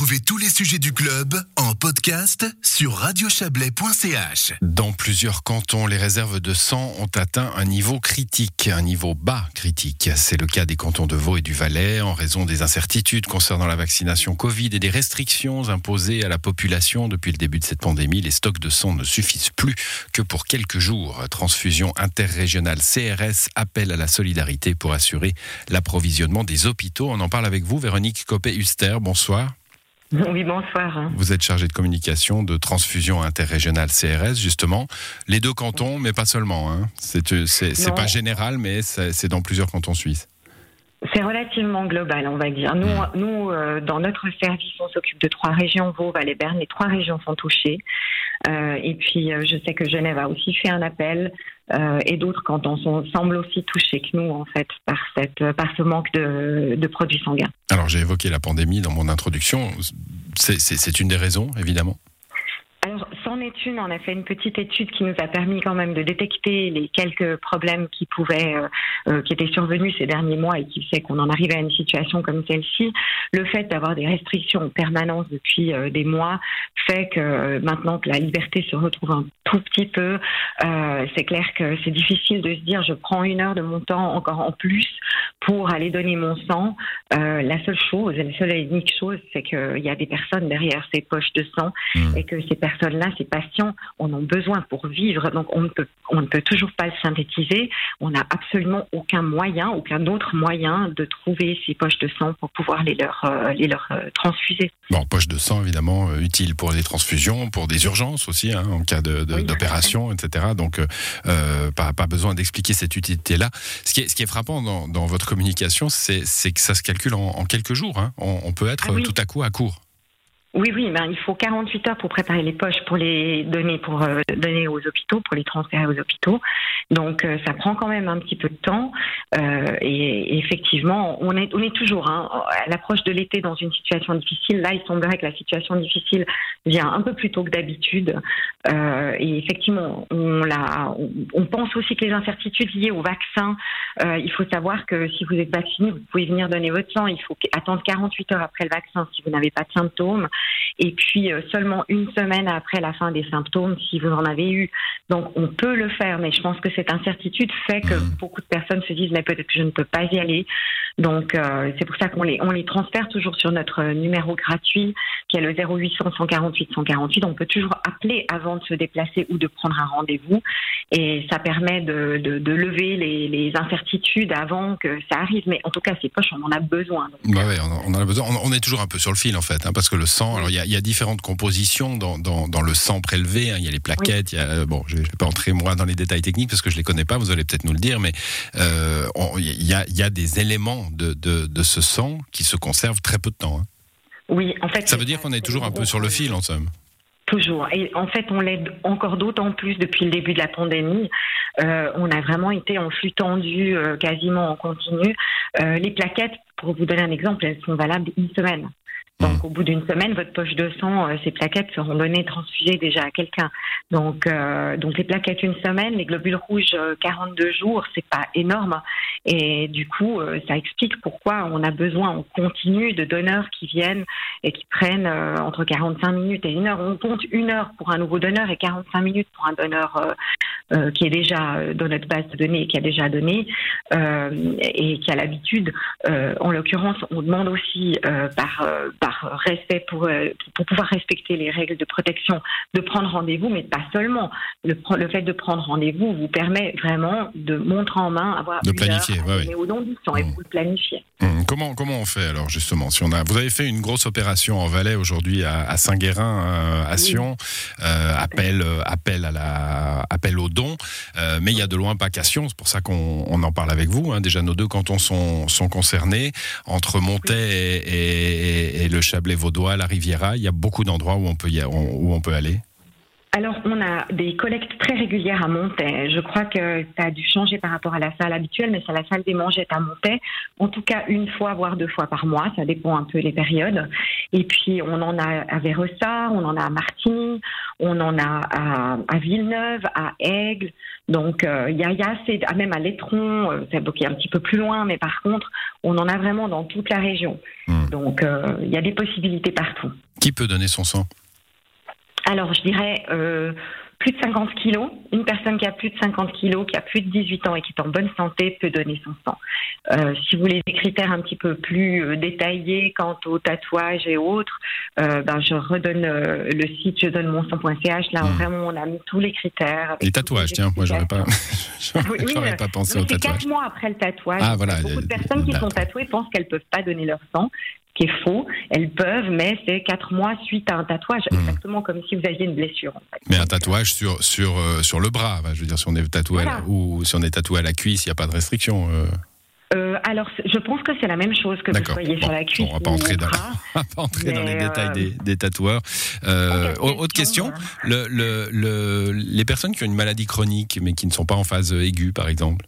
Retrouvez tous les sujets du club en podcast sur radiochablais.ch. Dans plusieurs cantons, les réserves de sang ont atteint un niveau critique, un niveau bas critique. C'est le cas des cantons de Vaud et du Valais en raison des incertitudes concernant la vaccination Covid et des restrictions imposées à la population depuis le début de cette pandémie. Les stocks de sang ne suffisent plus que pour quelques jours. Transfusion interrégionale CRS appelle à la solidarité pour assurer l'approvisionnement des hôpitaux. On en parle avec vous, Véronique Copé-Huster. Bonsoir. Oui, bonsoir. Vous êtes chargé de communication de transfusion interrégionale CRS, justement. Les deux cantons, mais pas seulement. Hein. C'est pas général, mais c'est dans plusieurs cantons suisses. C'est relativement global, on va dire. Nous, hmm. nous euh, dans notre service, on s'occupe de trois régions, Vaud, Valais, Berne. Les trois régions sont touchées. Euh, et puis, euh, je sais que Genève a aussi fait un appel. et d'autres cantons sont, semblent aussi touchés que nous, en fait, par, cette, par ce manque de, de produits sanguins. Alors, j'ai évoqué la pandémie dans mon introduction. C'est une des raisons, évidemment On a fait une petite étude qui nous a permis quand même de détecter les quelques problèmes qui pouvaient, euh, euh, qui étaient survenus ces derniers mois et qui fait qu'on en arrivait à une situation comme celle-ci. Le fait d'avoir des restrictions en permanence depuis euh, des mois fait que maintenant que la liberté se retrouve un tout petit peu, c'est clair que c'est difficile de se dire je prends une heure de mon temps encore en plus pour aller donner mon sang. la seule chose, la seule et unique chose, c'est qu'il y a des personnes derrière ces poches de sang mmh. et que ces personnes personnes-là, ces patients, en ont besoin pour vivre. Donc on ne peut, on ne peut toujours pas le synthétiser. On n'a absolument aucun moyen, aucun autre moyen de trouver ces poches de sang pour pouvoir les leur, euh, les leur euh, transfuser. Bon, poche de sang évidemment euh, utile pour les transfusions, pour des urgences aussi, hein, en cas d'opération, etc. Donc pas, pas besoin d'expliquer cette utilité-là. Ce qui est, ce qui est frappant dans, dans votre communication, c'est que ça se calcule en, quelques jours. Hein. On, peut être ah tout à coup à court. Oui, oui, ben, il faut 48 heures pour préparer les poches pour les donner, pour euh, donner aux hôpitaux, pour les transférer aux hôpitaux. Donc, euh, ça prend quand même un petit peu de temps. Euh, et, effectivement, on est, toujours hein, à l'approche de l'été dans une situation difficile. Là, il semblerait que la situation difficile vient un peu plus tôt que d'habitude. Euh, et effectivement, on, pense aussi que les incertitudes liées au vaccin, il faut savoir que si vous êtes vacciné, vous pouvez venir donner votre sang. Il faut attendre 48 heures après le vaccin si vous n'avez pas de symptômes et puis euh, seulement une semaine après la fin des symptômes si vous en avez eu. Donc on peut le faire, mais je pense que cette incertitude fait que beaucoup de personnes se disent mais peut-être que je ne peux pas y aller. Donc euh, c'est pour ça qu'on les, on les transfère toujours sur notre numéro gratuit qui est le 0800 148 148. On peut toujours appeler avant de se déplacer ou de prendre un rendez-vous et ça permet de, de, lever les, les, incertitudes avant que ça arrive. Mais en tout cas, c'est poches, on en a besoin. Bah ouais, on, en a besoin. On, est toujours un peu sur le fil en fait, hein, parce que le sang, alors il y a, y a, différentes compositions dans, dans, dans le sang prélevé. Hein. Il y a les plaquettes. Y a, euh, bon, je ne vais pas entrer moi dans les détails techniques parce que je les connais pas. Vous allez peut-être nous le dire, mais euh, il y, a, y, a, des éléments de, de, de, ce sang qui se conservent très peu de temps. Hein. Oui, en fait. Ça veut dire qu'on est toujours un peu sur le fil, en somme. Toujours. Et en fait, on l'aide encore d'autant plus depuis le début de la pandémie. Euh, on a vraiment été en flux tendu, euh, quasiment en continu. Euh, les plaquettes, pour vous donner un exemple, elles sont valables une semaine. Donc, au bout d'une semaine, votre poche de sang, euh, ces plaquettes seront données, transfusées déjà à quelqu'un. Donc, euh, donc les plaquettes une semaine, les globules rouges 42 euh, jours, c'est pas énorme. Et du coup, ça explique pourquoi on a besoin en continu de donneurs qui viennent et qui prennent entre 45 minutes et une heure. On compte une heure pour un nouveau donneur et 45 minutes pour un donneur qui est déjà dans notre base de données qui a déjà donné et qui a l'habitude. en l'occurrence, on demande aussi par, par respect pour, euh, pour pouvoir respecter les règles de protection, de prendre rendez-vous, mais pas seulement. Le, le fait de prendre rendez-vous vous permet vraiment de montrer en main, avoir de planifier, au long du temps et mmh. vous le planifier. Mmh. Comment, comment on fait alors justement si on a, Vous avez fait une grosse opération en Valais aujourd'hui à, Saint-Guérin, euh, à Sion, euh, appel, appel, à la, appel dons, mais il y a de loin pas qu'à Sion, c'est pour ça qu'on en parle avec vous. Hein. Déjà nos deux cantons sont, sont concernés, entre Montaix et, le Chablais vaudois, la Riviera. Il y a beaucoup d'endroits où où on peut aller. Alors, on a des collectes très régulières à Montaix. Je crois que ça a dû changer par rapport à la salle habituelle, mais c'est la salle des mangettes à Montaix. En tout cas, une fois, voire deux fois par mois. Ça dépend un peu les périodes. Et puis, on en a à Vérossa, on en a à Martigny, on en a à, Villeneuve, à Aigle. Donc, euh, il y, a, y a assez, ah, même à Létron, euh, c'est un petit peu plus loin, mais par contre, on en a vraiment dans toute la région. Hmm. Donc, euh, il y a des possibilités partout. Qui peut donner son sang? Alors, je dirais euh, plus de 50 kilos. Une personne qui a plus de 50 kilos, qui a plus de 18 ans et qui est en bonne santé peut donner son sang. Euh, si vous voulez des critères un petit peu plus euh, détaillés quant au tatouage et autres, ben je redonne le site je donne mon sang.ch. Là, hmm. vraiment, on a mis tous les critères. les tatouages, tiens, moi, j'aurais pas, pas pensé au tatouage. Quatre mois après le tatouage. Ah, voilà, beaucoup de personnes qui sont tatouées pensent qu'elles peuvent pas donner leur sang qui est faux. Elles peuvent, mais c'est quatre mois suite à un tatouage, hmm. exactement comme si vous aviez une blessure. Mais un tatouage sur, sur, euh, sur le bras, je veux dire, si on est tatoué, ou si on est tatoué à la cuisse, il n'y a pas de restriction. Euh. Euh, alors, je pense que c'est la même chose que vous soyez sur la cuisse. on va pas entrer, dans, va pas entrer dans les détails des, des tatoueurs. autre question, le, le, les personnes qui ont une maladie chronique mais qui ne sont pas en phase aiguë, par exemple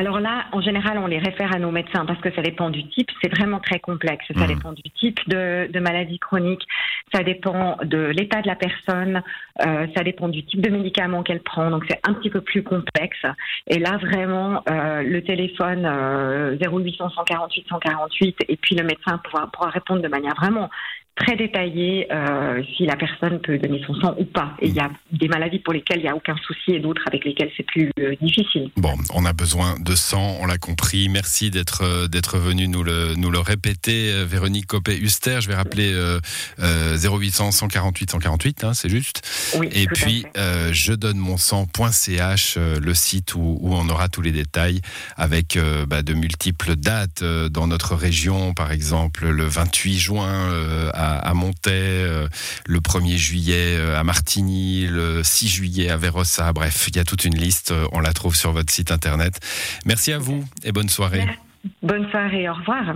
alors là, en général, on les réfère à nos médecins parce que ça dépend du type. C'est vraiment très complexe. Ça mmh. dépend du type de, maladie chronique, ça dépend de l'état de la personne, euh, ça dépend du type de médicament qu'elle prend. Donc c'est un petit peu plus complexe. Et là, vraiment, euh, le téléphone 0800 148 148 et puis le médecin pourra, pourra répondre de manière vraiment très détaillé euh, si la personne peut donner son sang ou pas. Et il y a des maladies pour lesquelles il n'y a aucun souci et d'autres avec lesquelles c'est plus euh, difficile. Bon, on a besoin de sang, on l'a compris. Merci d'être euh, d'être venu nous le nous le répéter, Véronique Copé-Huster. Je vais rappeler 0800 148 148, hein, c'est juste. Oui, et puis je donne mon sang.ch, le site où, où, on aura tous les détails avec bah, de multiples dates dans notre région, par exemple le 28 juin à à, Montaix, euh, le 1er juillet euh, à Martigny, le 6 juillet à Vérossa. Bref, il y a toute une liste. Euh, on la trouve sur votre site internet. Merci à vous et bonne soirée. Bonne soirée, au revoir.